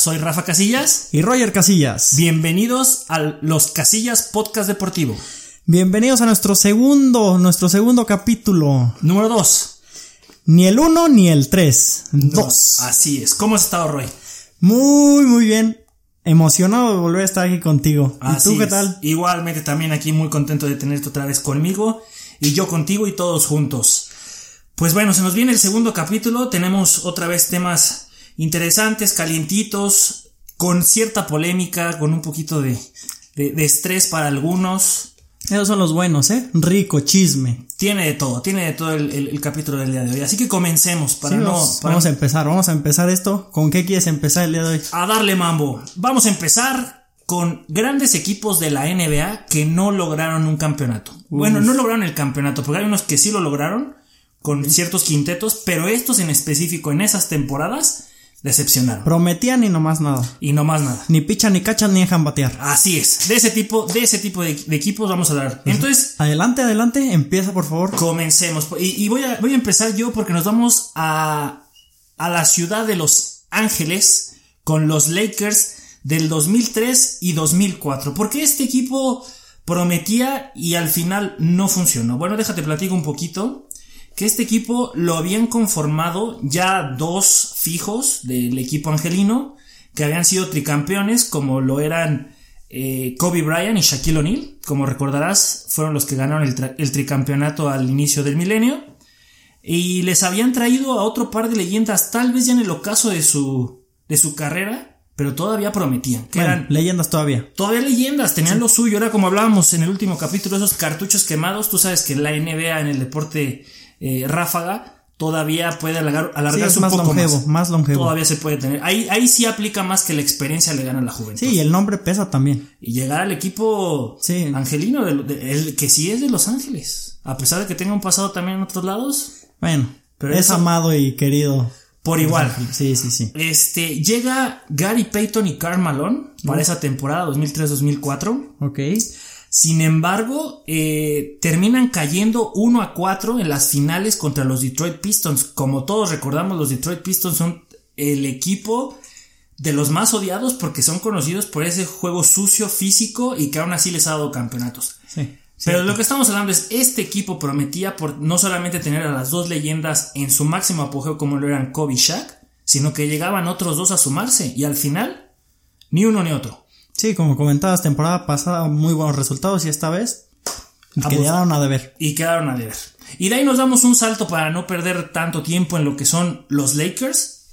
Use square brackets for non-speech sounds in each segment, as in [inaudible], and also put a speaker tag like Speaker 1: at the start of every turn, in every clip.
Speaker 1: soy Rafa Casillas.
Speaker 2: Y Roger Casillas.
Speaker 1: Bienvenidos a los Casillas Podcast Deportivo.
Speaker 2: Bienvenidos a nuestro segundo, nuestro segundo capítulo.
Speaker 1: Número 2.
Speaker 2: Ni el 1 ni el 3. Dos.
Speaker 1: Así es. ¿Cómo has estado, Roy?
Speaker 2: Muy, muy bien. Emocionado de volver a estar aquí contigo. ¿Y tú qué
Speaker 1: es.
Speaker 2: tal?
Speaker 1: Igualmente también aquí muy contento de tenerte otra vez conmigo y yo contigo y todos juntos. Pues bueno, se nos viene el segundo capítulo. Tenemos otra vez temas interesantes, calientitos, con cierta polémica, con un poquito de, de, de estrés para algunos.
Speaker 2: Esos son los buenos, ¿eh? Rico, chisme.
Speaker 1: Tiene de todo, tiene de todo el, el- el capítulo del día de hoy. Así que comencemos para
Speaker 2: Sí,
Speaker 1: no.
Speaker 2: vamos,
Speaker 1: para
Speaker 2: vamos a empezar, vamos a empezar esto. ¿Con qué quieres empezar el día de hoy?
Speaker 1: a darle mambo. Vamos a empezar con grandes equipos de la NBA que no lograron un campeonato. Bueno, no lograron el campeonato, porque hay unos que sí lo lograron con ciertos quintetos, pero estos en específico en esas temporadas decepcionaron.
Speaker 2: Prometían y no más nada.
Speaker 1: Y no más nada.
Speaker 2: Ni pichan, ni cachan, ni dejan batear.
Speaker 1: Así es. De ese tipo, de ese tipo de, de equipos vamos a hablar. Entonces,
Speaker 2: Adelante, adelante, empieza por favor.
Speaker 1: Comencemos. Y, y voy, a, voy a empezar yo porque nos vamos a, a la ciudad de Los Ángeles con los Lakers del 2003 y 2004. Porque este equipo prometía y al final no funcionó. Bueno, déjate platico un poquito. Que este equipo lo habían conformado ya dos fijos del equipo angelino que habían sido tricampeones como lo eran eh, Kobe Bryant y Shaquille O'Neal. Como recordarás, fueron los que ganaron el, tricampeonato al inicio del milenio. Y les habían traído a otro par de leyendas, tal vez ya en el ocaso de su, de su carrera, pero todavía prometían. Que
Speaker 2: Bueno,
Speaker 1: eran
Speaker 2: leyendas todavía.
Speaker 1: todavía leyendas, tenían lo suyo. Era como hablábamos en el último capítulo, esos cartuchos quemados. Tú sabes que la NBA en el deporte eh, ráfaga todavía puede alargar,
Speaker 2: Sí,
Speaker 1: alargarse un
Speaker 2: más
Speaker 1: poco
Speaker 2: longevo,
Speaker 1: más.
Speaker 2: más longevo.
Speaker 1: Todavía se puede tener. Ahí, ahí sí aplica más que la experiencia le gana a la juventud.
Speaker 2: Sí, y el nombre pesa también.
Speaker 1: Y llegar al equipo
Speaker 2: Sí.
Speaker 1: angelino, de- de- el que sí es de Los Ángeles. A pesar de que tenga un pasado también en otros lados,
Speaker 2: Bueno,
Speaker 1: Pero
Speaker 2: es
Speaker 1: eso-
Speaker 2: amado y querido.
Speaker 1: por igual.
Speaker 2: Sí, sí, sí.
Speaker 1: Este, llega Gary Payton y Karl Malone para esa temporada 2003-2004.
Speaker 2: Ok.
Speaker 1: Sin embargo, eh, terminan cayendo 1 a 4 en las finales contra los Detroit Pistons. Como todos recordamos, los Detroit Pistons son el equipo de los más odiados porque son conocidos por ese juego sucio, físico y que aún así les ha dado campeonatos.
Speaker 2: Sí.
Speaker 1: Pero lo que estamos hablando es, este equipo prometía por no solamente tener a las dos leyendas en su máximo apogeo como lo eran Kobe y Shaq, sino que llegaban otros dos a sumarse y al final, ni uno ni otro.
Speaker 2: Sí, como comentabas, temporada pasada muy buenos resultados y esta vez quedaron a deber.
Speaker 1: y quedaron a deber. Y de ahí nos damos un salto para no perder tanto tiempo en lo que son los Lakers,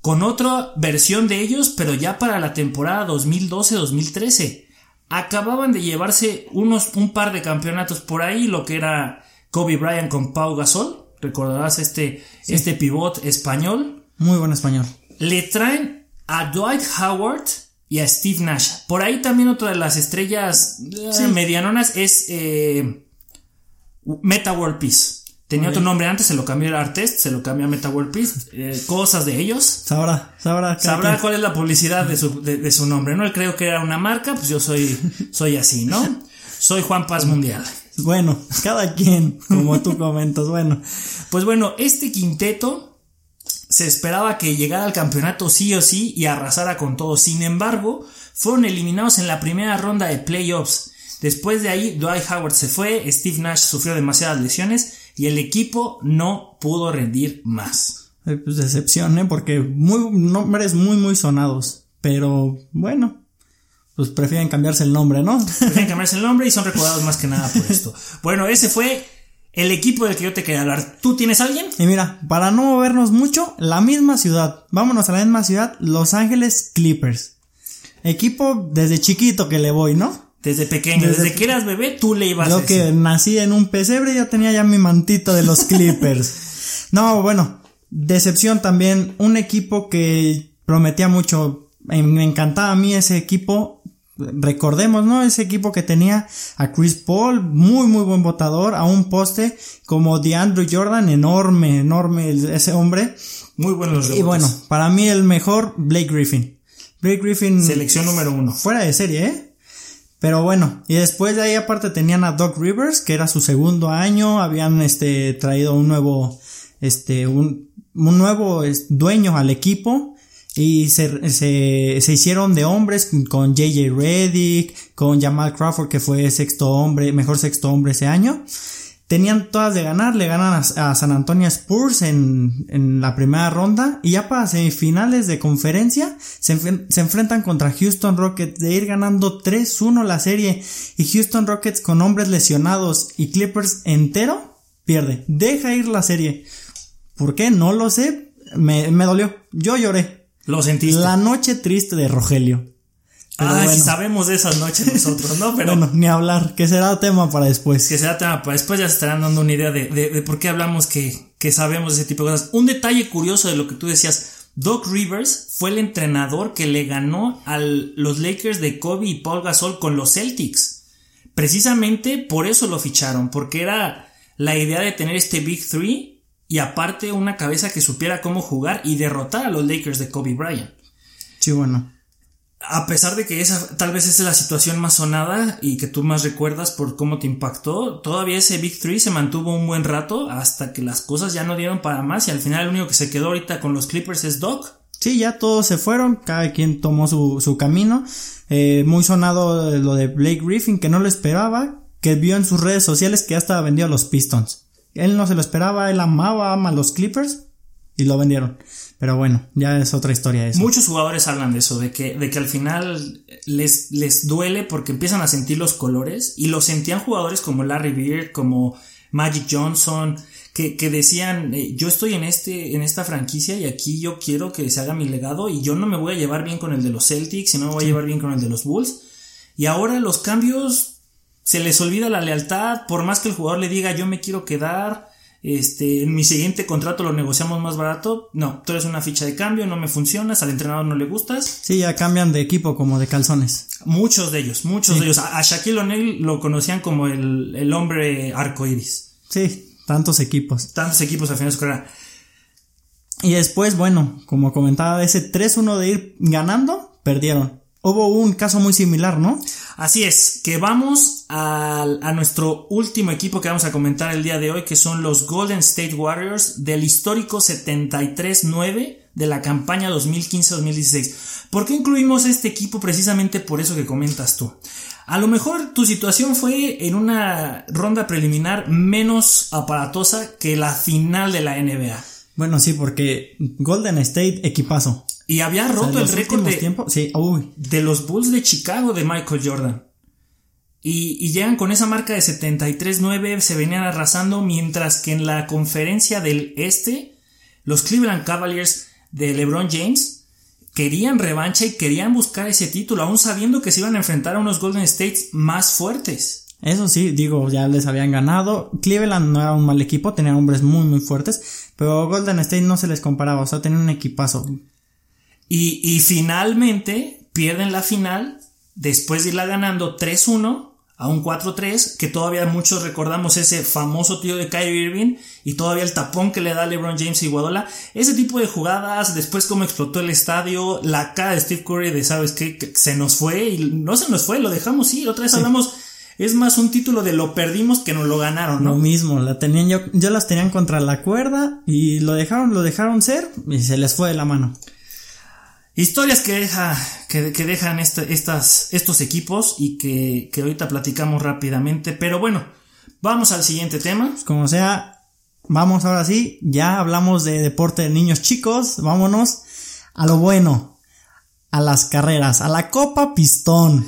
Speaker 1: con otra versión de ellos, pero ya para la temporada 2012-2013. Acababan de llevarse unos, un par de campeonatos por ahí, lo que era Kobe Bryant con Pau Gasol, recordarás este, este pivot español.
Speaker 2: Muy buen español.
Speaker 1: Le traen a Dwight Howard y a Steve Nash. Por ahí también otra de las estrellas eh, medianonas es eh, Meta World Peace. Tenía otro nombre antes, se lo cambió a Artest, se lo cambió a Meta World Peace. Eh, cosas de ellos.
Speaker 2: Sabrá, sabrá.
Speaker 1: Sabrá cuál es la publicidad de su, de, de su nombre, ¿no? Él creo que era una marca, pues yo soy, soy así, ¿no? Soy Juan Paz Mundial.
Speaker 2: Bueno, cada quien, como tú comentas, bueno.
Speaker 1: Pues bueno, este quinteto se esperaba que llegara al campeonato sí o sí y arrasara con todo. Sin embargo, fueron eliminados en la primera ronda de playoffs. Después de ahí, Dwight Howard se fue, Steve Nash sufrió demasiadas lesiones y el equipo no pudo rendir más.
Speaker 2: Eh, Pues decepción, ¿eh? Porque muy, nombres muy, muy sonados. Pero bueno, pues prefieren cambiarse el nombre, ¿no?
Speaker 1: Prefieren cambiarse el nombre y son recordados más que nada por esto. [laughs] Bueno, ese fue el equipo del que yo te quería hablar. ¿Tú tienes alguien?
Speaker 2: Y mira, para no movernos mucho, la misma ciudad. Vámonos a la misma ciudad, Los Ángeles Clippers. Equipo desde chiquito que le voy, ¿no?
Speaker 1: Desde pequeño, desde,
Speaker 2: Desde-
Speaker 1: que eras bebé, tú le ibas a
Speaker 2: Yo que nací en un pesebre ya tenía ya mi mantito de los [laughs] Clippers. no, bueno, decepción también. Un equipo que prometía mucho. Me encantaba a mí ese equipo. Recordemos, ¿no? Ese equipo que tenía a Chris Paul, muy, muy buen votador, a un poste como DeAndre Jordan, enorme, enorme ese hombre.
Speaker 1: Muy buenos
Speaker 2: Y bueno, para mí el mejor, Blake Griffin. Blake Griffin.
Speaker 1: Selección número uno.
Speaker 2: Fuera de serie, ¿eh? Pero bueno, y después de ahí aparte tenían a Doc Rivers, que era su segundo año, habían este traído un nuevo, este, un, un nuevo dueño al equipo, Y se, se, se hicieron de hombres con JJ Reddick, con Jamal Crawford, que fue sexto hombre, mejor sexto hombre ese año. Tenían todas de ganar, le ganan a, a San Antonio Spurs en, en, la primera ronda y ya para semifinales de conferencia se, se enfrentan contra Houston Rockets de ir ganando 3-1 la serie y Houston Rockets con hombres lesionados y Clippers entero pierde, deja ir la serie. ¿Por qué? No lo sé, me, me dolió, yo lloré.
Speaker 1: Lo sentiste.
Speaker 2: La noche triste de Rogelio.
Speaker 1: Ah, bueno. sabemos de esas noches nosotros, ¿no? [laughs]
Speaker 2: Pero bueno, ni hablar, que será tema para después.
Speaker 1: Que será tema para después, ya se estarán dando una idea de, de, de por qué hablamos que, que sabemos de ese tipo de cosas. Un detalle curioso de lo que tú decías, Doc Rivers fue el entrenador que le ganó a los Lakers de Kobe y Paul Gasol con los Celtics. Precisamente por eso lo ficharon, porque era la idea de tener este Big Three y aparte una cabeza que supiera cómo jugar y derrotar a los Lakers de Kobe Bryant.
Speaker 2: Sí, bueno
Speaker 1: a pesar de que esa tal vez es la situación más sonada y que tú más recuerdas por cómo te impactó, todavía ese Big Three se mantuvo un buen rato hasta que las cosas ya no dieron para más y al final el único que se quedó ahorita con los Clippers es Doc.
Speaker 2: Sí, ya todos se fueron, cada quien tomó su, su camino. Eh, muy sonado lo de Blake Griffin, que no lo esperaba, que vio en sus redes sociales que ya estaba vendido a los Pistons. Él no se lo esperaba, él amaba, ama a los Clippers y lo vendieron. Pero bueno, ya es otra historia eso.
Speaker 1: Muchos jugadores hablan de eso, de que, de que al final les, les duele porque empiezan a sentir los colores y lo sentían jugadores como Larry Bird, como Magic Johnson, que, que decían, eh, yo estoy en, este, en esta franquicia y aquí yo quiero que se haga mi legado y yo no me voy a llevar bien con el de los Celtics y no me voy a llevar bien con el de los Bulls. Y ahora los cambios se les olvida la lealtad, por más que el jugador le diga yo me quiero quedar, este, en mi siguiente contrato lo negociamos más barato. No, tú eres una ficha de cambio, no me funcionas, al entrenador no le gustas.
Speaker 2: Sí, ya cambian de equipo como de calzones.
Speaker 1: Muchos de ellos, muchos de ellos. A, Shaquille O'Neal lo conocían como el, el hombre arcoiris.
Speaker 2: Sí, tantos equipos.
Speaker 1: Tantos equipos al final de su carrera.
Speaker 2: Y después, bueno, como comentaba, ese 3-1 de ir ganando, perdieron. Hubo un caso muy similar, ¿no?
Speaker 1: Así es, que vamos a, a, nuestro último equipo que vamos a comentar el día de hoy, que son los Golden State Warriors del histórico 73-9 de la campaña 2015-2016. ¿Por qué incluimos este equipo? Precisamente por eso que comentas tú. A lo mejor tu situación fue en una ronda preliminar menos aparatosa que la final de la NBA.
Speaker 2: Bueno, sí, porque Golden State equipazo.
Speaker 1: Y había roto el récord de,
Speaker 2: sí.
Speaker 1: de los Bulls de Chicago de Michael Jordan. Y, y llegan con esa marca de 73-9, se venían arrasando, mientras que en la conferencia del Este, los Cleveland Cavaliers de LeBron James querían revancha y querían buscar ese título, aún sabiendo que se iban a enfrentar a unos Golden States más fuertes.
Speaker 2: Eso sí, digo, ya les habían ganado. Cleveland no era un mal equipo, tenía hombres muy, muy fuertes, pero Golden State no se les comparaba, o sea, tenía un equipazo.
Speaker 1: Y, y finalmente pierden la final después de irla ganando 3-1 a un 4-3, que todavía muchos recordamos ese famoso tío de Kyrie Irving y todavía el tapón que le da LeBron James y Guadola. Ese tipo de jugadas, después cómo explotó el estadio, la cara de Steve Curry de, ¿sabes qué? Que se nos fue y no se nos fue, lo dejamos ir. Otra vez sí. hablamos, es más un título de lo perdimos que nos lo ganaron, ¿no?
Speaker 2: Lo mismo, la tenían yo, yo las tenían contra la cuerda y lo dejaron, lo dejaron ser y se les fue de la mano.
Speaker 1: Historias que, deja, que, que dejan este, estas, estos equipos y que, que ahorita platicamos rápidamente. Pero bueno, vamos al siguiente tema.
Speaker 2: Como sea, vamos ahora sí, ya hablamos de deporte de niños chicos, vámonos a lo bueno, a las carreras, a la Copa Pistón,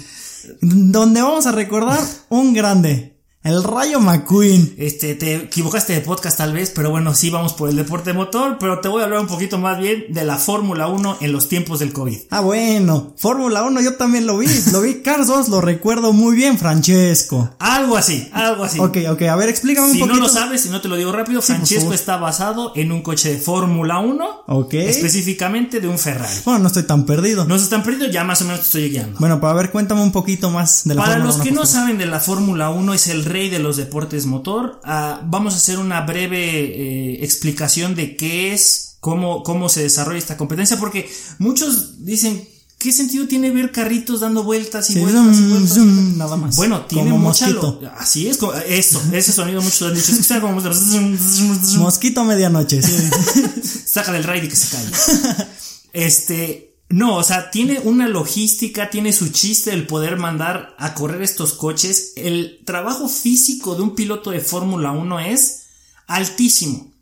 Speaker 2: donde vamos a recordar un grande, el Rayo McQueen.
Speaker 1: Este, te equivocaste de podcast tal vez, pero bueno, sí vamos por el deporte motor, pero te voy a hablar un poquito más bien de la Fórmula 1 en los tiempos del COVID.
Speaker 2: Ah, bueno, Fórmula 1 yo también lo vi, lo vi Carlos, lo recuerdo muy bien, Francesco.
Speaker 1: Algo así, algo así.
Speaker 2: Ok, ok, a ver, explícame
Speaker 1: si
Speaker 2: un poquito.
Speaker 1: Si no lo sabes, si no te lo digo rápido, sí, Francesco está basado en un coche de Fórmula 1,
Speaker 2: ok.
Speaker 1: específicamente de un Ferrari.
Speaker 2: Bueno, no estoy tan perdido.
Speaker 1: No estás tan perdido, ya más o menos te estoy guiando.
Speaker 2: Bueno, para ver, cuéntame un poquito más de la
Speaker 1: Para
Speaker 2: Fórmula
Speaker 1: los que
Speaker 2: 1,
Speaker 1: no saben de la Fórmula 1, es el rey de los deportes motor. Uh, vamos a hacer una breve eh, explicación de qué es, cómo, cómo se desarrolla esta competencia, porque muchos dicen, ¿qué sentido tiene ver carritos dando vueltas y
Speaker 2: Sí,
Speaker 1: vueltas,
Speaker 2: zoom,
Speaker 1: y vueltas?
Speaker 2: zoom, nada más.
Speaker 1: Bueno, tiene
Speaker 2: Como
Speaker 1: mucha
Speaker 2: mosquito.
Speaker 1: lo- Así es, como- eso, ese sonido muchos han dicho. Es que como
Speaker 2: Mosquito medianoche, sí. [laughs]
Speaker 1: Saca del raid y que se calle. [laughs] Este, no, o sea, tiene una logística, tiene su chiste el poder mandar a correr estos coches. El trabajo físico de un piloto de Fórmula 1 es altísimo.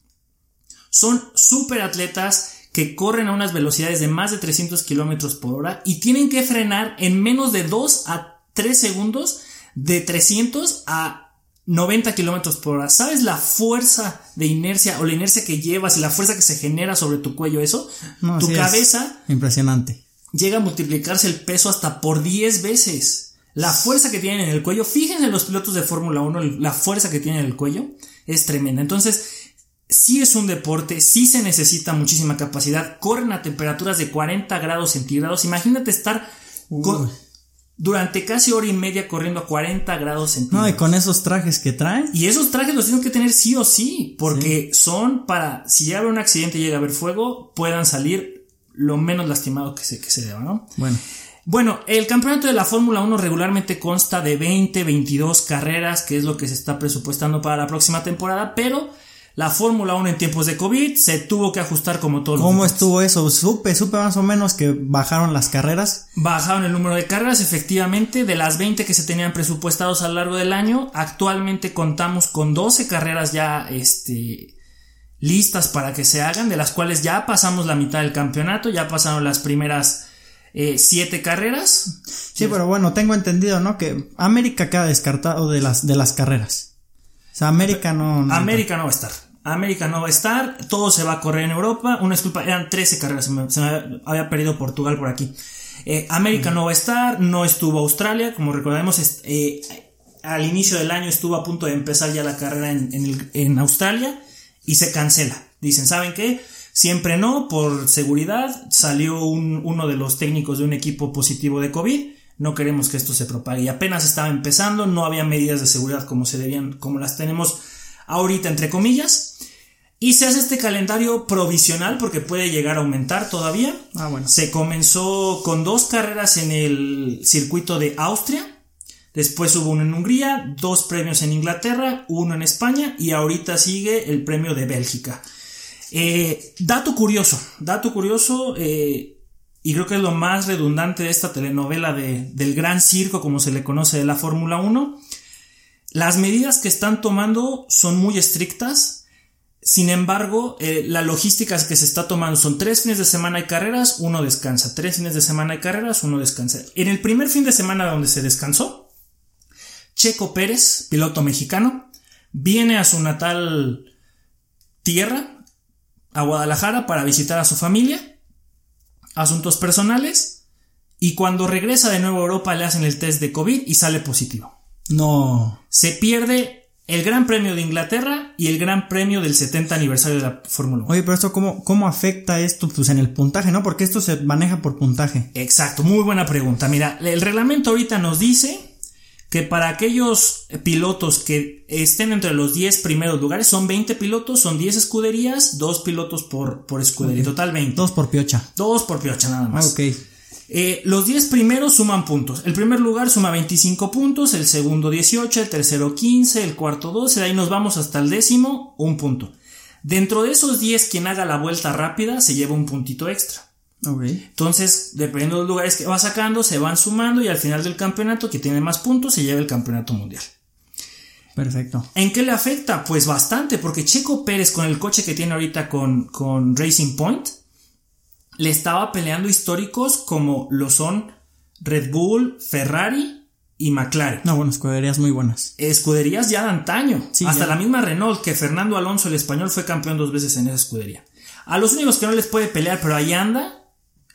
Speaker 1: Son súper atletas que corren a unas velocidades de más de 300 kilómetros por hora y tienen que frenar en menos de 2 a 3 segundos de 300 a 90 kilómetros por hora. ¿Sabes la fuerza de inercia o la inercia que llevas y la fuerza que se genera sobre tu cuello? Eso, tu cabeza.
Speaker 2: Impresionante.
Speaker 1: Llega a multiplicarse el peso hasta por 10 veces. La fuerza que tienen en el cuello, fíjense los pilotos de Fórmula 1, la fuerza que tienen en el cuello es tremenda. Entonces, sí es un deporte, sí se necesita muchísima capacidad. Corren a temperaturas de 40 grados centígrados. Imagínate estar durante casi hora y media corriendo a 40 grados centígrados.
Speaker 2: No, y con esos trajes que traen.
Speaker 1: Y esos trajes los tienen que tener sí o sí, porque son para, si llega un accidente y llega a haber fuego, puedan salir lo menos lastimado que se, que se deba, ¿no?
Speaker 2: Bueno.
Speaker 1: Bueno, el campeonato de la Fórmula 1 regularmente consta de 20, 22 carreras, que es lo que se está presupuestando para la próxima temporada, pero la Fórmula 1 en tiempos de COVID se tuvo que ajustar como todo.
Speaker 2: ¿Cómo estuvo eso? Supe, supe más o menos que bajaron las carreras.
Speaker 1: Bajaron el número de carreras, efectivamente, de las 20 que se tenían presupuestados a lo largo del año, actualmente contamos con 12 carreras ya este, listas para que se hagan, de las cuales ya pasamos la mitad del campeonato, ya pasaron las primeras 7 eh, carreras.
Speaker 2: Sí, pero bueno, tengo entendido, ¿no? Que América queda descartado de las, de las carreras. O sea, América no
Speaker 1: América no va a estar. América no va a estar, todo se va a correr en Europa. Una disculpa, eran 13 carreras, se me, había perdido Portugal por aquí. Eh, América no va a estar, no estuvo Australia, como recordemos, eh, al inicio del año estuvo a punto de empezar ya la carrera en, Australia y se cancela. Dicen, ¿saben qué? Siempre no, por seguridad, salió uno de los técnicos de un equipo positivo de COVID. No queremos que esto se propague. Y apenas estaba empezando, no había medidas de seguridad como se debían, como las tenemos ahorita entre comillas. Y se hace este calendario provisional porque puede llegar a aumentar todavía.
Speaker 2: Ah, bueno.
Speaker 1: Se comenzó con dos carreras en el circuito de Austria. Después hubo uno en Hungría, dos premios en Inglaterra, uno en España y ahorita sigue el premio de Bélgica. Eh, dato curioso, dato curioso, eh, y creo que es lo más redundante de esta telenovela de, del gran circo, como se le conoce de la Fórmula 1. Las medidas que están tomando son muy estrictas sin embargo, eh, la logística que se está tomando son tres fines de semana y carreras, uno descansa. Tres fines de semana y carreras, uno descansa. En el primer fin de semana donde se descansó, Checo Pérez, piloto mexicano, viene a su natal tierra, a Guadalajara, para visitar a su familia, asuntos personales, y cuando regresa de nuevo a Europa le hacen el test de COVID y sale positivo.
Speaker 2: No.
Speaker 1: Se pierde el Gran Premio de Inglaterra y el Gran Premio del 70 aniversario de la Fórmula 1.
Speaker 2: Oye, pero esto cómo, cómo afecta esto pues en el puntaje, ¿no? Porque esto se maneja por puntaje.
Speaker 1: Exacto, muy buena pregunta. Mira, el reglamento ahorita nos dice que para aquellos pilotos que estén entre los 10 primeros lugares, son 20 pilotos, son 10 escuderías, 2 pilotos por, por escudería, total 20.
Speaker 2: 2 por piocha.
Speaker 1: 2 por piocha nada más.
Speaker 2: Ah, ok.
Speaker 1: Eh, los 10 primeros suman puntos. El primer lugar suma 25 puntos, el segundo 18, el tercero 15, el cuarto 12, de ahí nos vamos hasta el décimo, un punto. Dentro de esos 10, quien haga la vuelta rápida se lleva un puntito extra. Entonces, dependiendo de los lugares que va sacando, se van sumando y al final del campeonato, que tiene más puntos, se lleva el campeonato mundial.
Speaker 2: Perfecto.
Speaker 1: ¿En qué le afecta? Pues bastante, porque Checo Pérez con el coche que tiene ahorita con, con Racing Point, le estaba peleando históricos como lo son Red Bull, Ferrari y McLaren.
Speaker 2: No, bueno, escuderías muy buenas.
Speaker 1: Escuderías ya de antaño. Hasta la misma Renault, que Fernando Alonso, el español, fue campeón dos veces en esa escudería. A los únicos que no les puede pelear, pero ahí anda,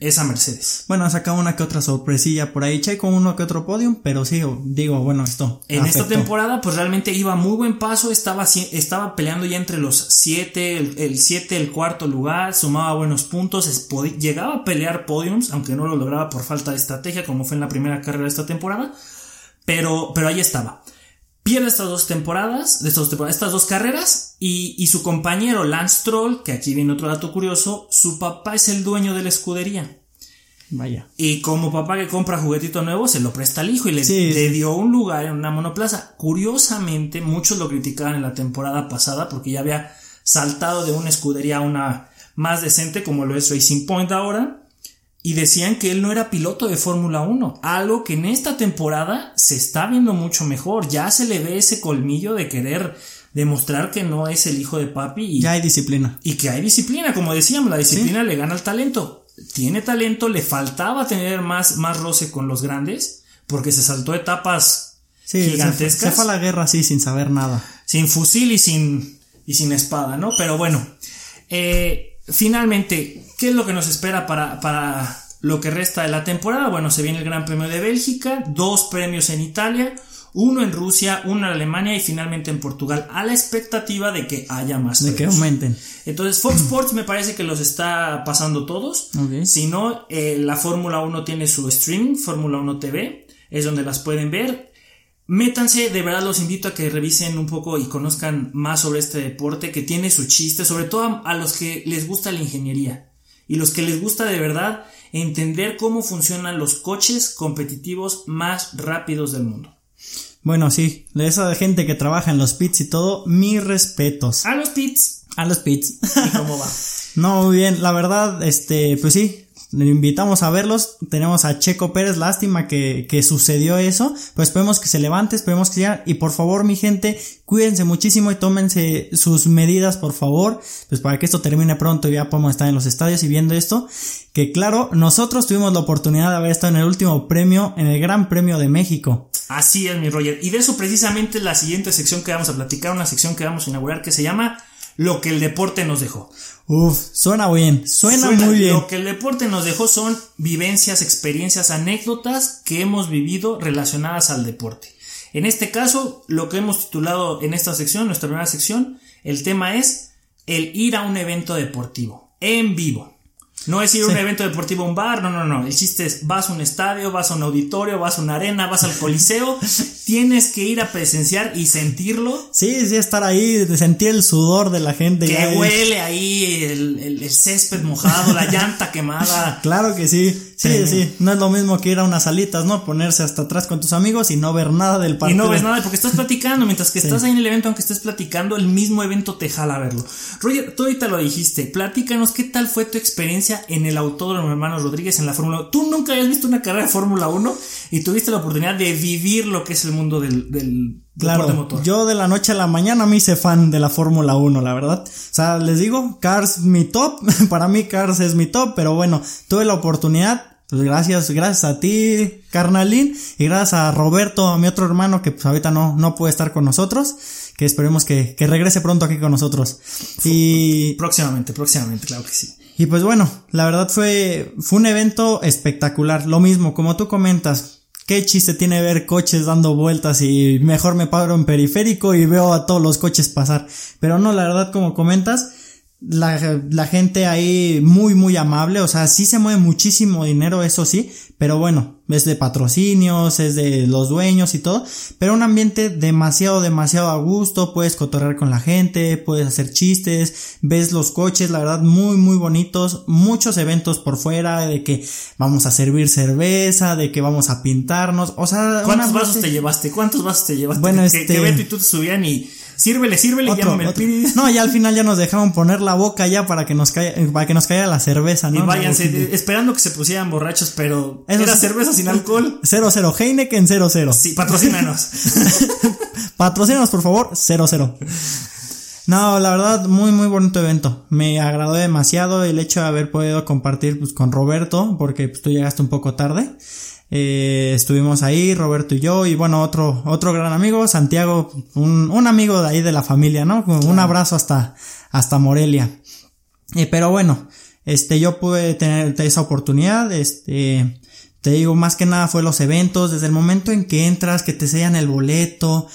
Speaker 1: esa Mercedes.
Speaker 2: Bueno, ha sacado una que otra sorpresilla por ahí, con uno que otro podium, pero sí, digo, bueno, esto.
Speaker 1: En esta temporada, pues realmente iba muy buen paso, estaba, estaba peleando ya entre los 7, el 7, el, cuarto lugar, sumaba buenos puntos, llegaba a pelear podiums, aunque no lo lograba por falta de estrategia, como fue en la primera carrera de esta temporada, pero, pero ahí estaba. Pierde estas dos temporadas, de estas dos, temporadas, estas dos carreras, y, y, su compañero Lance Troll, que aquí viene otro dato curioso, su papá es el dueño de la escudería.
Speaker 2: Vaya.
Speaker 1: Y como papá que compra juguetito nuevo, se lo presta al hijo y le, le, dio un lugar en una monoplaza. Curiosamente, muchos lo criticaban en la temporada pasada porque ya había saltado de una escudería a una más decente como lo es Racing Point ahora. Y decían que él no era piloto de Fórmula 1, algo que en esta temporada se está viendo mucho mejor, ya se le ve ese colmillo de querer demostrar que no es el hijo de papi y,
Speaker 2: Ya hay disciplina.
Speaker 1: y que hay disciplina, como decíamos, la disciplina le gana al talento. Tiene talento, le faltaba tener más, más roce con los grandes, porque se saltó etapas
Speaker 2: Sí, se fue,
Speaker 1: gigantescas
Speaker 2: se fue a la guerra así sin saber nada.
Speaker 1: sin fusil y sin, y sin espada, ¿no? Pero bueno, eh, finalmente, ¿qué es lo que nos espera para, para lo que resta de la temporada? Bueno, se viene el Gran Premio de Bélgica, dos premios en Italia, uno en Rusia, uno en Alemania y finalmente en Portugal, a la expectativa de que haya más.
Speaker 2: De que aumenten.
Speaker 1: Entonces, Fox [clears throat] Sports me parece que los está pasando todos.
Speaker 2: Ok.
Speaker 1: Si no, eh, la Fórmula 1 tiene su streaming, Fórmula 1 TV, es donde las pueden ver. Métanse, de verdad los invito a que revisen un poco y conozcan más sobre este deporte que tiene su chiste, sobre todo a, los que les gusta la ingeniería y los que les gusta de verdad entender cómo funcionan los coches competitivos más rápidos del mundo.
Speaker 2: Bueno, sí, de esa gente que trabaja en los pits y todo, mis respetos.
Speaker 1: A los pits.
Speaker 2: A los pits.
Speaker 1: ¿Y cómo va? [laughs]
Speaker 2: no, muy bien, la verdad, este, pues sí, le invitamos a verlos. Tenemos a Checo Pérez, lástima que, que sucedió eso. Pues esperemos que se levante, esperemos que siga. Y por favor, mi gente, cuídense muchísimo y tómense sus medidas, por favor. Pues para que esto termine pronto y ya podamos estar en los estadios y viendo esto. Que claro, nosotros tuvimos la oportunidad de haber estado en el último premio, en el Gran Premio de México.
Speaker 1: Así es, mi Roger. Y de eso precisamente la siguiente sección que vamos a platicar, una sección que vamos a inaugurar que se llama Lo que el deporte nos dejó.
Speaker 2: Uf, suena bien, suena,
Speaker 1: Suena-
Speaker 2: muy bien.
Speaker 1: Lo que el deporte nos dejó son vivencias, experiencias, anécdotas que hemos vivido relacionadas al deporte. En este caso, lo que hemos titulado en esta sección, nuestra primera sección, el tema es el ir a un evento deportivo, en vivo. No es ir a un
Speaker 2: Sí.
Speaker 1: evento deportivo a un bar, no, no, no. El chiste es, vas a un estadio, vas a un auditorio, vas a una arena, vas al coliseo, [laughs] tienes que ir a presenciar y sentirlo
Speaker 2: Sí, sí, estar ahí, sentir el sudor de la gente.
Speaker 1: que huele ahí el, el- el césped mojado, la llanta quemada. [laughs]
Speaker 2: Claro que sí. Sí, sí. No es lo mismo que ir a unas salitas, ¿no? Ponerse hasta atrás con tus amigos y no ver nada del
Speaker 1: Y
Speaker 2: partido.
Speaker 1: no ves nada porque estás platicando, mientras que estás ahí en el evento, aunque estés platicando, el mismo evento te jala a verlo. Roger, tú ahorita lo dijiste, platícanos qué tal fue tu experiencia en el Autódromo Hermanos Rodríguez en la Fórmula 1. Tú nunca habías visto una carrera de Fórmula 1 y tuviste la oportunidad de vivir lo que es el mundo del, del
Speaker 2: Claro,
Speaker 1: motor.
Speaker 2: yo de la noche a la mañana me hice fan de la Fórmula 1, la verdad. O sea, les digo, Cars mi top. [laughs] Para mí Cars es mi top, pero bueno, tuve la oportunidad. Pues gracias, gracias a ti, carnalín, y gracias a Roberto, a mi otro hermano, que pues ahorita no, no puede estar con nosotros, que esperemos que, que regrese pronto aquí con nosotros. Y,
Speaker 1: Próximamente, próximamente, claro que sí.
Speaker 2: Y pues bueno, la verdad fue, fue un evento espectacular. Lo mismo, como tú comentas, qué chiste tiene ver coches dando vueltas y mejor me paro en periférico y veo a todos los coches pasar. Pero no, la verdad, como comentas, la, la gente ahí muy, muy amable. O sea, sí se mueve muchísimo dinero, eso sí. Pero bueno, es de patrocinios, es de los dueños y todo. Pero un ambiente demasiado, demasiado a gusto. Puedes cotorrear con la gente, puedes hacer chistes, ves los coches, la verdad, muy, muy bonitos. Muchos eventos por fuera de que vamos a servir cerveza, de que vamos a pintarnos. O sea,
Speaker 1: ¿Cuántos vasos te llevaste? ¿Cuántos vasos te llevaste?
Speaker 2: Bueno,
Speaker 1: que,
Speaker 2: este-
Speaker 1: que Beto y tú te subían y sírvele, sírvele
Speaker 2: Otro,
Speaker 1: llámame el
Speaker 2: otro.
Speaker 1: Piri.
Speaker 2: No, ya al [laughs] final ya nos dejaron poner la boca ya para que nos caiga, para que nos caiga la cerveza, ¿no?
Speaker 1: Y váyanse, eh, esperando que se pusieran borrachos, pero
Speaker 2: Eso
Speaker 1: era
Speaker 2: sí.
Speaker 1: cerveza sin alcohol.
Speaker 2: 00 Heineken 00.
Speaker 1: Sí, patrocínanos. [laughs]
Speaker 2: Patrocínanos, por favor, 00. No, la verdad, muy, muy bonito evento. Me agradó demasiado el hecho de haber podido compartir pues, con Roberto, porque pues, tú llegaste un poco tarde. Eh, estuvimos ahí, Roberto y yo, y bueno, otro, otro gran amigo, Santiago, un, un amigo de ahí de la familia, ¿no? Un abrazo hasta, hasta Morelia. Eh, pero bueno, este, yo pude tener esa oportunidad, este, te digo, más que nada fue los eventos, desde el momento en que entras, que te sellan el boleto,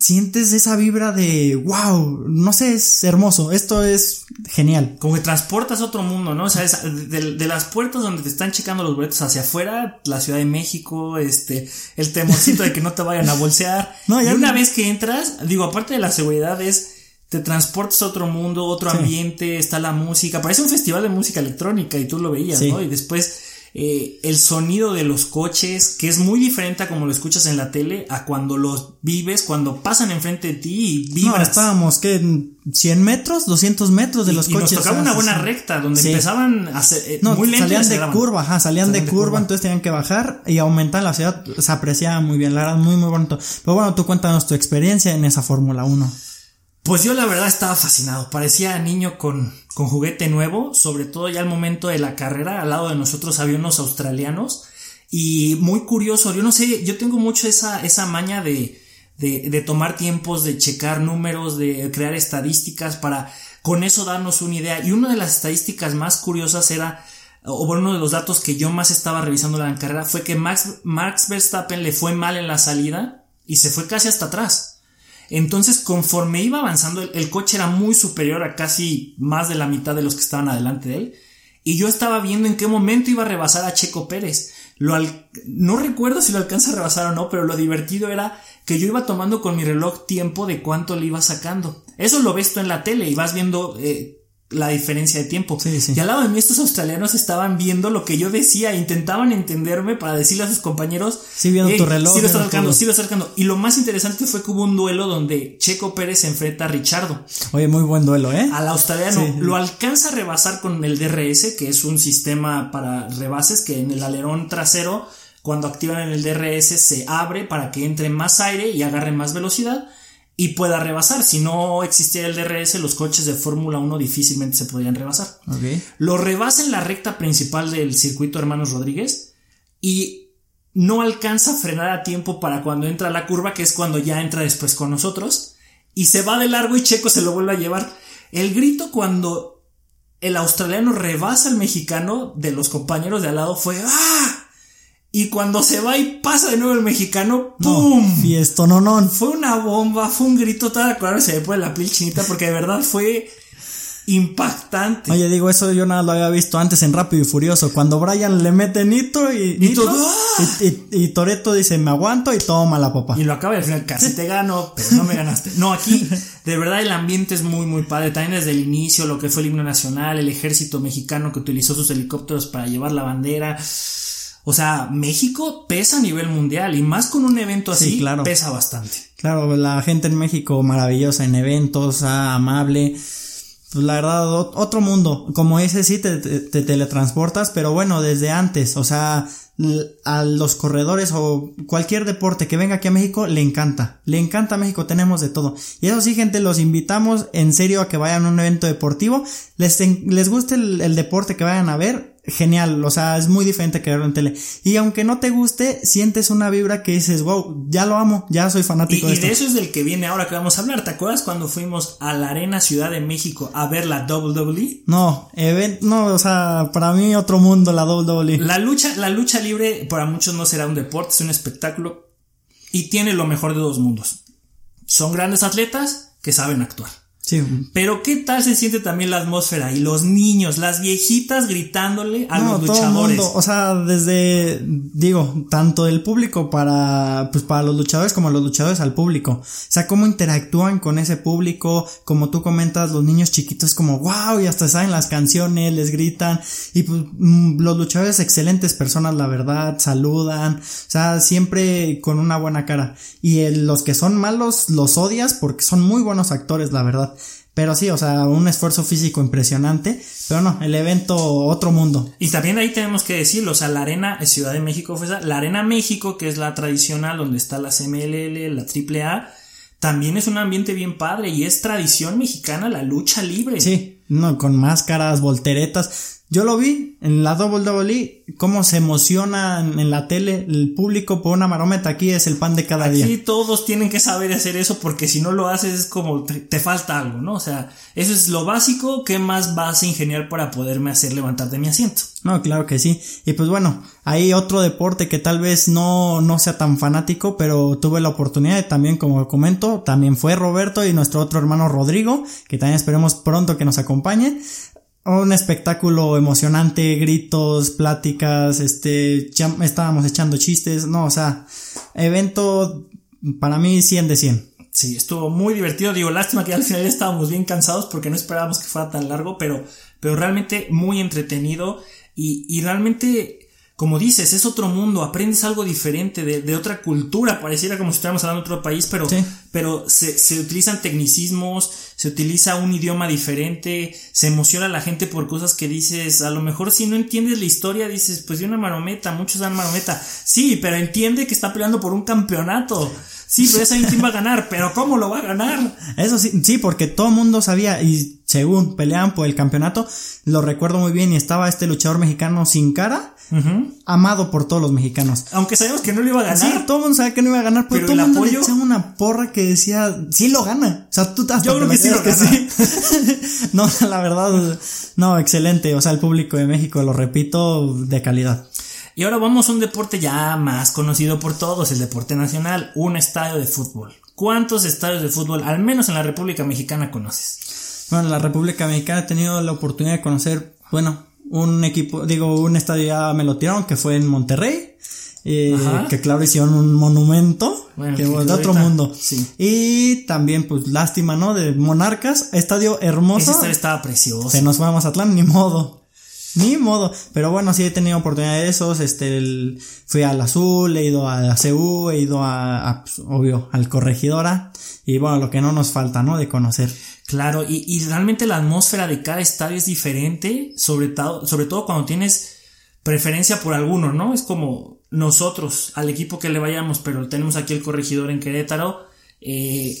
Speaker 2: sientes esa vibra de, wow, no sé, es hermoso, esto es genial.
Speaker 1: Como que transportas a otro mundo, ¿no? O sea, es de, de las puertas donde te están checando los boletos hacia afuera, la Ciudad de México, este, el temorcito de que no te vayan a bolsear. [laughs]
Speaker 2: No, ya
Speaker 1: y una
Speaker 2: no-
Speaker 1: vez que entras, digo, aparte de la seguridad es, te transportas a otro mundo, otro
Speaker 2: Sí.
Speaker 1: ambiente, está la música, parece un festival de música electrónica y tú lo veías,
Speaker 2: Sí.
Speaker 1: ¿no? Y después eh, el sonido de los coches, que es muy diferente a como lo escuchas en la tele, a cuando los vives, cuando pasan enfrente de ti y vibras.
Speaker 2: No, estábamos, ¿qué? ¿100 metros? ¿200 metros de los
Speaker 1: y
Speaker 2: coches?
Speaker 1: nos tocaba una buena recta, donde empezaban a ser eh,
Speaker 2: no,
Speaker 1: muy.
Speaker 2: Salían de curva, ajá, salían, de, curva, entonces tenían que bajar y aumentar la ciudad. Se apreciaba muy bien, la verdad, muy, muy bonito. Pero bueno, tú cuéntanos tu experiencia en esa Fórmula 1.
Speaker 1: Pues yo la verdad estaba fascinado, parecía niño con, con juguete nuevo, sobre todo ya al momento de la carrera, al lado de nosotros había unos australianos y muy curioso, yo no sé, yo tengo mucho esa, esa maña de, de, tomar tiempos, de checar números, de crear estadísticas para con eso darnos una idea y una de las estadísticas más curiosas era o bueno, uno de los datos que yo más estaba revisando en la carrera fue que Max, Max Verstappen le fue mal en la salida y se fue casi hasta atrás. Entonces, conforme iba avanzando, el, coche era muy superior a casi más de la mitad de los que estaban adelante de él. Y yo estaba viendo en qué momento iba a rebasar a Checo Pérez. Lo no recuerdo si lo alcanza a rebasar o no, pero lo divertido era que yo iba tomando con mi reloj tiempo de cuánto le iba sacando. Eso lo ves tú en la tele y vas viendo eh, la diferencia de tiempo. Y al lado de mí estos australianos estaban viendo lo que yo decía, intentaban entenderme para decirle a sus compañeros.
Speaker 2: Sí, viendo tu reloj.
Speaker 1: Sí, lo está acercando, sí lo está acercando. Y lo más interesante fue que hubo un duelo donde Checo Pérez se enfrenta a Richardo.
Speaker 2: Oye, muy buen duelo, ¿eh?
Speaker 1: Al australiano lo alcanza a rebasar con el DRS, que es un sistema para rebases que en el alerón trasero, cuando activan en el DRS, se abre para que entre más aire y agarre más velocidad y pueda rebasar. Si no existiera el DRS, los coches de Fórmula 1 difícilmente se podrían rebasar. Lo rebasa en la recta principal del circuito Hermanos Rodríguez y no alcanza a frenar a tiempo para cuando entra la curva, que es cuando ya entra después con nosotros, y se va de largo y Checo se lo vuelve a llevar. El grito cuando el australiano rebasa al mexicano de los compañeros de al lado fue ¡Ah! Y cuando se va y pasa de nuevo el mexicano, ¡pum!
Speaker 2: Y esto no, no.
Speaker 1: Fue una bomba, fue un grito, toda claro, se me pone la piel chinita porque de verdad fue impactante.
Speaker 2: Oye, digo, eso yo nada lo había visto antes en Rápido y Furioso, cuando Brian le mete nitro y nitro, y, Toreto dice, me aguanto y toma la papá.
Speaker 1: Y lo acaba y al final casi te gano, pero no me ganaste. No, aquí de verdad el ambiente es muy, muy padre. También desde el inicio, lo que fue el himno nacional, el ejército mexicano que utilizó sus helicópteros para llevar la bandera o sea, México pesa a nivel mundial y más con un evento así, claro. pesa bastante.
Speaker 2: Claro, la gente en México maravillosa en eventos, amable. Pues la verdad, otro mundo. Como ese sí te, te, teletransportas, pero bueno, desde antes. O sea, a los corredores o cualquier deporte que venga aquí a México le encanta. Le encanta a México, tenemos de todo. Y eso sí, gente, los invitamos en serio a que vayan a un evento deportivo. Les, les guste el deporte que vayan a ver, genial, o sea, es muy diferente que verlo en tele. Y aunque no te guste, sientes una vibra que dices, wow, ya lo amo, ya soy fanático
Speaker 1: de
Speaker 2: esto.
Speaker 1: Y de eso es del que viene ahora que vamos a hablar. ¿Te acuerdas cuando fuimos a la Arena Ciudad de México a ver la WWE?
Speaker 2: No, event, no, o sea, para mí otro mundo la WWE.
Speaker 1: La lucha, la lucha libre para muchos no será un deporte, es un espectáculo y tiene lo mejor de dos mundos. Son grandes atletas que saben actuar. Pero qué tal se siente también la atmósfera y los niños, las viejitas gritándole a los luchadores.
Speaker 2: o sea, desde digo, tanto el público para pues para los luchadores como los luchadores al público. O sea, cómo interactúan con ese público, como tú comentas, los niños chiquitos como wow, y hasta saben las canciones, les gritan y pues mm, los luchadores excelentes personas, la verdad, saludan, o sea, siempre con una buena cara. Y los que son malos los odias porque son muy buenos actores, la verdad. Pero sí, o sea, un esfuerzo físico impresionante. Pero no, el evento, otro mundo.
Speaker 1: Y también ahí tenemos que decirlo, o sea, la Arena Ciudad de México fue esa. La Arena México, que es la tradicional, donde está la CMLL, la AAA, también es un ambiente bien padre y es tradición mexicana la lucha libre.
Speaker 2: Sí, no, con máscaras, volteretas. Yo lo vi en la WWE, cómo se emociona en la tele el público por una marometa. Aquí es el pan de cada día.
Speaker 1: Aquí todos tienen que saber hacer eso porque si no lo haces es como te, falta algo, ¿no? O sea, eso es lo básico. ¿Qué más vas a ingeniar para poderme hacer levantar de mi asiento?
Speaker 2: No, claro que sí. Y pues bueno, hay otro deporte que tal vez no, no sea tan fanático, pero tuve la oportunidad y también, como comento, también fue Roberto y nuestro otro hermano Rodrigo, que también esperemos pronto que nos acompañe un espectáculo emocionante, gritos, pláticas, este, ya estábamos echando chistes, no, o sea, evento para mí 100 de 100.
Speaker 1: Sí, estuvo muy divertido, digo, lástima que al final estábamos bien cansados porque no esperábamos que fuera tan largo, pero, pero realmente muy entretenido y, y realmente como dices, es otro mundo, aprendes algo diferente de, de otra cultura, pareciera como si estuviéramos hablando de otro país, pero, pero se, se, utilizan tecnicismos, se utiliza un idioma diferente, se emociona a la gente por cosas que dices, a lo mejor si no entiendes la historia, dices, pues de una marometa, muchos dan marometa, sí, pero entiende que está peleando por un campeonato. Sí, pero esa quién va a ganar, pero ¿cómo lo va a ganar?
Speaker 2: Eso sí, sí, porque todo el mundo sabía y según peleaban por el campeonato, lo recuerdo muy bien y estaba este luchador mexicano sin cara, amado por todos los mexicanos.
Speaker 1: Aunque sabemos que no lo iba a ganar.
Speaker 2: Sí, todo el mundo sabía que no iba a ganar, pero, todo el mundo le echaba una porra que decía, sí lo gana. O sea, tú te
Speaker 1: Yo creo que sí lo que sí. [laughs]
Speaker 2: no, la verdad, no, excelente. O sea, el público de México, lo repito, de calidad.
Speaker 1: Y ahora vamos a un deporte ya más conocido por todos, el deporte nacional, un estadio de fútbol. ¿Cuántos estadios de fútbol, al menos en la República Mexicana, conoces?
Speaker 2: Bueno, en la República Mexicana he tenido la oportunidad de conocer, bueno, un equipo, digo, un estadio ya me lo tiraron, que fue en Monterrey. Eh, que claro hicieron un monumento que de otro mundo. Sí. y también pues lástima no de Monarcas estadio hermoso.
Speaker 1: Ese estadio estaba precioso.
Speaker 2: Se nos fue a Mazatlán ni modo ni modo. Pero bueno, sí he tenido oportunidad de esos. Este, fui al Azul, he ido a la CU, he ido a, pues, obvio, al Corregidora. Y bueno, lo que no nos falta, ¿no? De conocer.
Speaker 1: Claro, y, realmente la atmósfera de cada estadio es diferente, sobre sobre todo cuando tienes preferencia por alguno, ¿no? Es como nosotros, al equipo que le vayamos, pero tenemos aquí el corregidor en Querétaro, eh,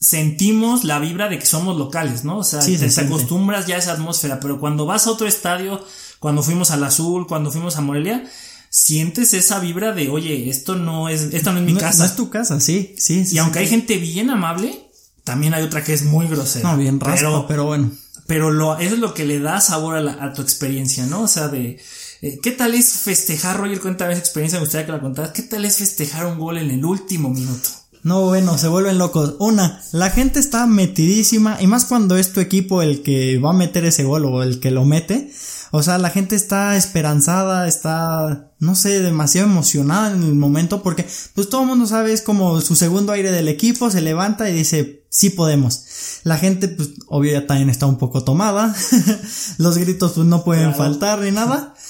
Speaker 1: sentimos la vibra de que somos locales, ¿no? O sea, te, acostumbras ya a esa atmósfera, pero cuando vas a otro estadio, cuando fuimos al Azul, cuando fuimos a Morelia, sientes esa vibra de, oye, esto no es, esta no es mi casa.
Speaker 2: No es tu casa, sí, sí.
Speaker 1: y aunque hay gente bien amable, también hay otra que es muy grosera.
Speaker 2: No, bien raspa, pero, bueno.
Speaker 1: Pero lo, eso es lo que le da sabor a, tu experiencia, ¿no? O sea, de, eh, ¿qué tal es festejar, Roger? Cuéntame esa experiencia, me gustaría que la contaras. ¿Qué tal es festejar un gol en el último minuto?
Speaker 2: No, bueno, se vuelven locos. Una, la gente está metidísima y más cuando es tu equipo el que va a meter ese gol o el que lo mete. O sea, la gente está esperanzada, está, no sé, demasiado emocionada en el momento porque pues todo el mundo sabe, es como su segundo aire del equipo, se levanta y dice, sí podemos. La gente, pues, obvio ya también está un poco tomada. [laughs] Los gritos pues no pueden faltar ni nada. [laughs]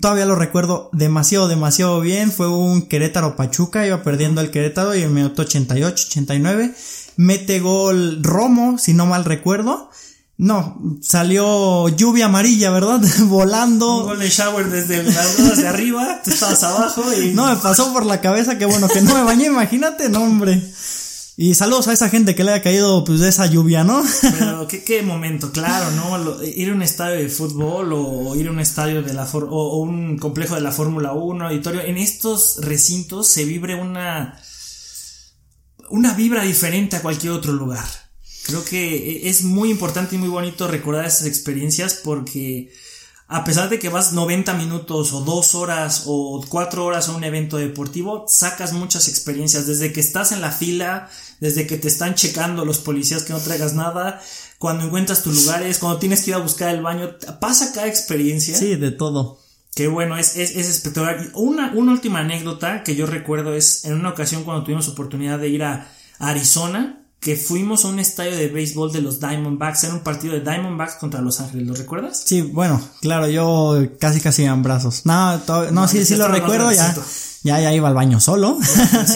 Speaker 2: Todavía lo recuerdo demasiado, demasiado bien. Fue un Querétaro Pachuca, iba perdiendo el Querétaro y en minuto 88, 89. Mete gol Romo, si no mal recuerdo. No, salió lluvia amarilla, ¿verdad? [laughs] Volando.
Speaker 1: Un gol de shower desde las de arriba, tú estabas abajo y.
Speaker 2: No, me pasó por la cabeza, que bueno, que no me bañé, imagínate, no, hombre. Y saludos a esa gente que le haya caído pues de esa lluvia, ¿no?
Speaker 1: Pero qué, qué momento, claro, ¿no? ir a un estadio de fútbol o ir a un estadio de la o, un complejo de la Fórmula 1, auditorio, en estos recintos se vibre una una vibra diferente a cualquier otro lugar. Creo que es muy importante y muy bonito recordar esas experiencias porque a pesar de que vas 90 minutos o 2 horas o 4 horas a un evento deportivo, sacas muchas experiencias. Desde que estás en la fila, desde que te están checando los policías que no traigas nada, cuando encuentras tus lugares, cuando tienes que ir a buscar el baño, pasa cada experiencia.
Speaker 2: Sí, de todo.
Speaker 1: Qué bueno, es, es, es espectacular. Una, una última anécdota que yo recuerdo es en una ocasión cuando tuvimos oportunidad de ir a Arizona que fuimos a un estadio de béisbol de los Diamondbacks. Era un partido de Diamondbacks contra Los Ángeles, ¿lo recuerdas?
Speaker 2: Sí, bueno, claro, yo casi casi en brazos. No, no, sí, sí lo recuerdo, ya. Ya, ya iba al baño solo.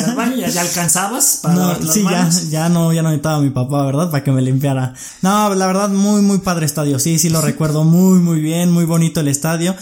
Speaker 1: al baño, ya, alcanzabas para
Speaker 2: no, Sí, ya, ya no, ya no necesitaba a mi papá, ¿verdad? Para que me limpiara. No, la verdad, muy, muy padre estadio. Sí, sí lo recuerdo muy, muy bien, muy bonito el estadio.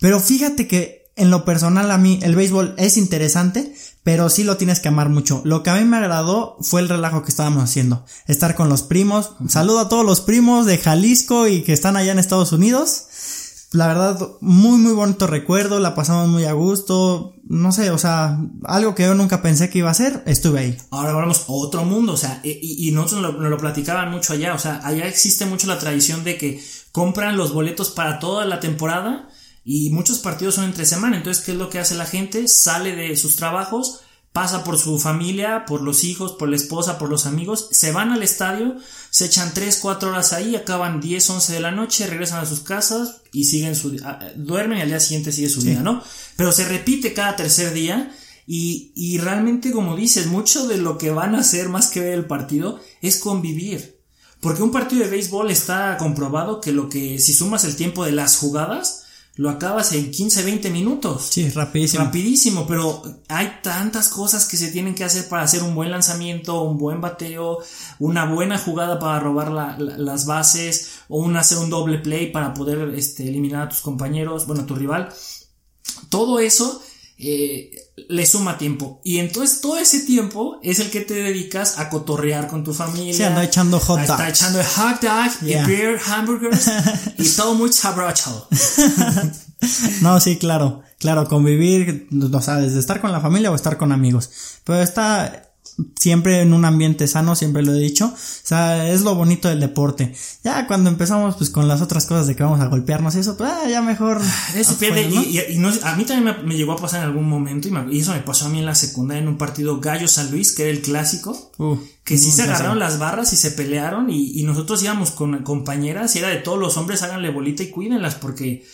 Speaker 2: Pero fíjate que en lo personal a mí el béisbol es interesante, pero sí lo tienes que amar mucho. Lo que a mí me agradó fue el relajo que estábamos haciendo. Estar con los primos. Saludo a todos los primos de Jalisco y que están allá en Estados Unidos. La verdad, muy, muy bonito recuerdo, la pasamos muy a gusto, no sé, o sea, algo que yo nunca pensé que iba a ser, estuve ahí.
Speaker 1: Ahora hablamos otro mundo, o sea, y, nosotros nos lo, lo, platicaban mucho allá, o sea, allá existe mucho la tradición de que compran los boletos para toda la temporada y muchos partidos son entre semana, entonces, ¿qué es lo que hace la gente? Sale de sus trabajos, pasa por su familia, por los hijos, por la esposa, por los amigos, se van al estadio, se echan 3, 4 horas ahí, acaban 10, 11 de la noche, regresan a sus casas y siguen su duermen y al día siguiente sigue su vida, ¿no? Pero se repite cada tercer día y, y realmente como dices, mucho de lo que van a hacer más que ver el partido es convivir. Porque un partido de béisbol está comprobado que lo que si sumas el tiempo de las jugadas, lo acabas en 15, 20 minutos.
Speaker 2: Sí, rapidísimo.
Speaker 1: Rapidísimo, pero hay tantas cosas que se tienen que hacer para hacer un buen lanzamiento, un buen bateo, una buena jugada para robar las bases, o un hacer un doble play para poder este, eliminar a tus compañeros, bueno, a tu rival. Todo eso eh, le suma tiempo. Y entonces todo ese tiempo es el que te dedicas a cotorrear con tu familia.
Speaker 2: Sí, anda echando hot dogs.
Speaker 1: Está echando hot dog y beer, hamburgers [laughs] y todo muy sabroso. [laughs]
Speaker 2: no, sí, claro. Claro, convivir, o sea, desde estar con la familia o estar con amigos. Pero está, siempre en un ambiente sano, siempre lo he dicho. O sea, es lo bonito del deporte. Ya cuando empezamos pues con las otras cosas de que vamos a golpearnos y eso, pues ah, ya mejor.
Speaker 1: Eso pierde. Y, a mí también me, llegó a pasar en algún momento y, eso me pasó a mí en la secundaria en un partido Gallo San Luis, que era el clásico. Uh, que sí se agarraron las barras y se pelearon y, y nosotros íbamos con compañeras y era de todos los hombres háganle bolita y cuídenlas porque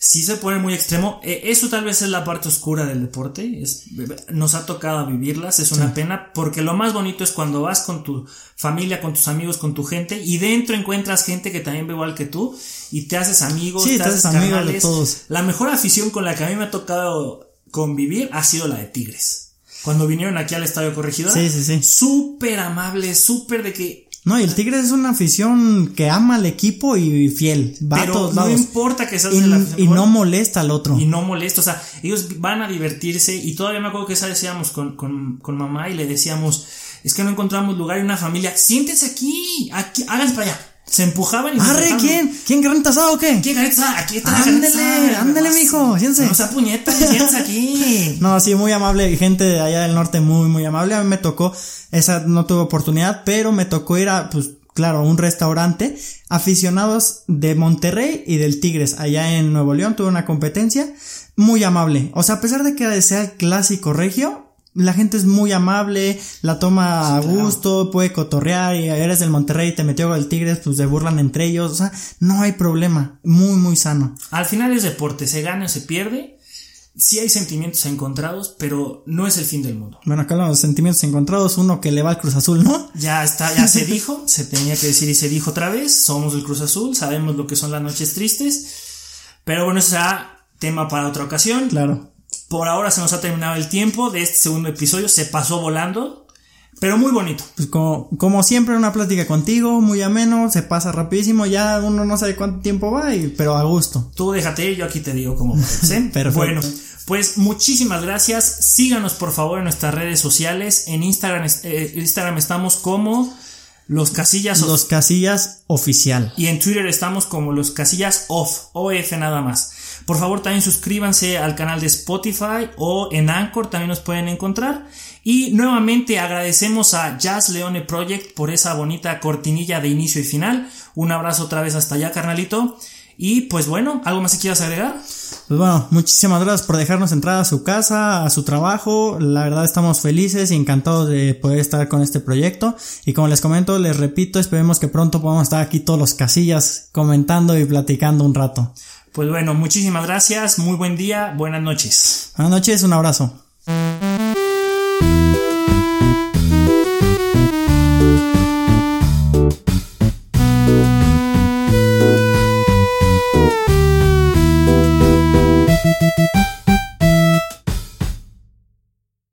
Speaker 1: si se pone muy extremo. Eh, eso tal vez es la parte oscura del deporte. Es, nos ha tocado vivirlas, es una pena, porque lo más bonito es cuando vas con tu familia, con tus amigos, con tu gente, y dentro encuentras gente que también ve igual que tú, y te haces amigos, te, haces amigos de todos. La mejor afición con la que a mí me ha tocado convivir ha sido la de Tigres. Cuando vinieron aquí al Estadio Corregidora.
Speaker 2: Sí, sí, sí.
Speaker 1: Súper amables, súper de que
Speaker 2: no, y el Tigre es una afición que ama al equipo y fiel. Va a todos
Speaker 1: no importa que seas
Speaker 2: y,
Speaker 1: de la
Speaker 2: Y no molesta al otro.
Speaker 1: Y no molesta, o sea, ellos van a divertirse. Y todavía me acuerdo que esa decíamos con, con, con mamá y le decíamos, es que no encontramos lugar en una familia. Siéntese aquí, aquí, háganse para allá. Se empujaban y
Speaker 2: ¡Arre! ¿Quién? ¿Quién garanta asado o qué?
Speaker 1: ¿Quién garanta Aquí está
Speaker 2: Ándele, ándele, mijo, siénse.
Speaker 1: No sea puñeta, siénse [laughs] aquí.
Speaker 2: no, sí, muy amable, gente de allá del norte muy, muy amable. A mí me tocó, esa no tuve oportunidad, pero me tocó ir a, pues, claro, un restaurante, aficionados de Monterrey y del Tigres, allá en Nuevo León, tuve una competencia muy amable. O sea, a pesar de que sea el clásico regio, la gente es muy amable, la toma a gusto, puede cotorrear y eres del Monterrey y te metió el Tigres, pues se burlan entre ellos, o sea, no hay problema, muy muy sano.
Speaker 1: Al final es deporte, se gana o se pierde, sí hay sentimientos encontrados, pero no es el fin del mundo.
Speaker 2: Bueno, acá los sentimientos encontrados, uno que le va al Cruz Azul, ¿no?
Speaker 1: Ya está, ya se [laughs] dijo, se tenía que decir y se dijo otra vez, somos el Cruz Azul, sabemos lo que son las noches tristes, pero bueno, eso será tema para otra ocasión.
Speaker 2: Claro.
Speaker 1: Por ahora se nos ha terminado el tiempo de este segundo episodio, se pasó volando. Pero muy bonito.
Speaker 2: Pues como, como siempre, una plática contigo, muy ameno, se pasa rapidísimo, ya uno no sabe cuánto tiempo va, y, pero a gusto.
Speaker 1: Tú déjate, yo aquí te digo cómo [laughs] Perfecto. Bueno, pues muchísimas gracias. Síganos por favor en nuestras redes sociales. En Instagram, eh, Instagram estamos como los casillas
Speaker 2: Los casillas oficial.
Speaker 1: Y en Twitter estamos como los casillas off, OF nada más. Por favor también suscríbanse al canal de Spotify o en Anchor también nos pueden encontrar. Y nuevamente agradecemos a Jazz Leone Project por esa bonita cortinilla de inicio y final. Un abrazo otra vez hasta allá, carnalito. Y pues bueno, ¿algo más que quieras agregar?
Speaker 2: Pues bueno, muchísimas gracias por dejarnos entrar a su casa, a su trabajo. La verdad estamos felices y encantados de poder estar con este proyecto. Y como les comento, les repito, esperemos que pronto podamos estar aquí todos los casillas comentando y platicando un rato.
Speaker 1: Pues bueno, muchísimas gracias, muy buen día, buenas noches.
Speaker 2: Buenas noches, un abrazo.